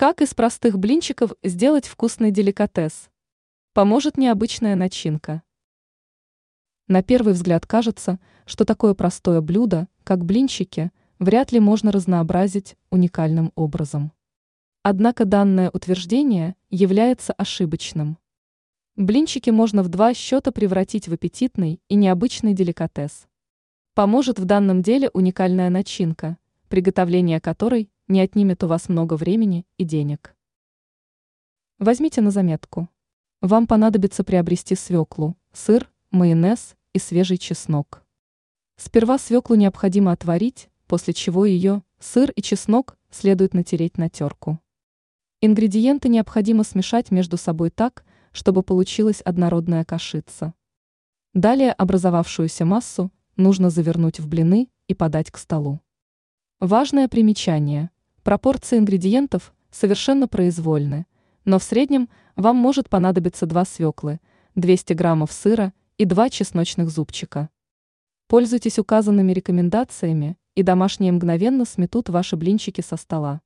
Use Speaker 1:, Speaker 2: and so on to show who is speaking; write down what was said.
Speaker 1: Как из простых блинчиков сделать вкусный деликатес? Поможет необычная начинка. На первый взгляд кажется, что такое простое блюдо, как блинчики, вряд ли можно разнообразить уникальным образом. Однако данное утверждение является ошибочным. Блинчики можно в два счета превратить в аппетитный и необычный деликатес. Поможет в данном деле уникальная начинка, приготовление которой не отнимет у вас много времени и денег. Возьмите на заметку. Вам понадобится приобрести свеклу, сыр, майонез и свежий чеснок. Сперва свеклу необходимо отварить, после чего ее, сыр и чеснок, следует натереть на терку. Ингредиенты необходимо смешать между собой так, чтобы получилась однородная кашица. Далее образовавшуюся массу нужно завернуть в блины и подать к столу. Важное примечание. Пропорции ингредиентов совершенно произвольны, но в среднем вам может понадобиться два свеклы, 200 граммов сыра и два чесночных зубчика. Пользуйтесь указанными рекомендациями, и домашние мгновенно сметут ваши блинчики со стола.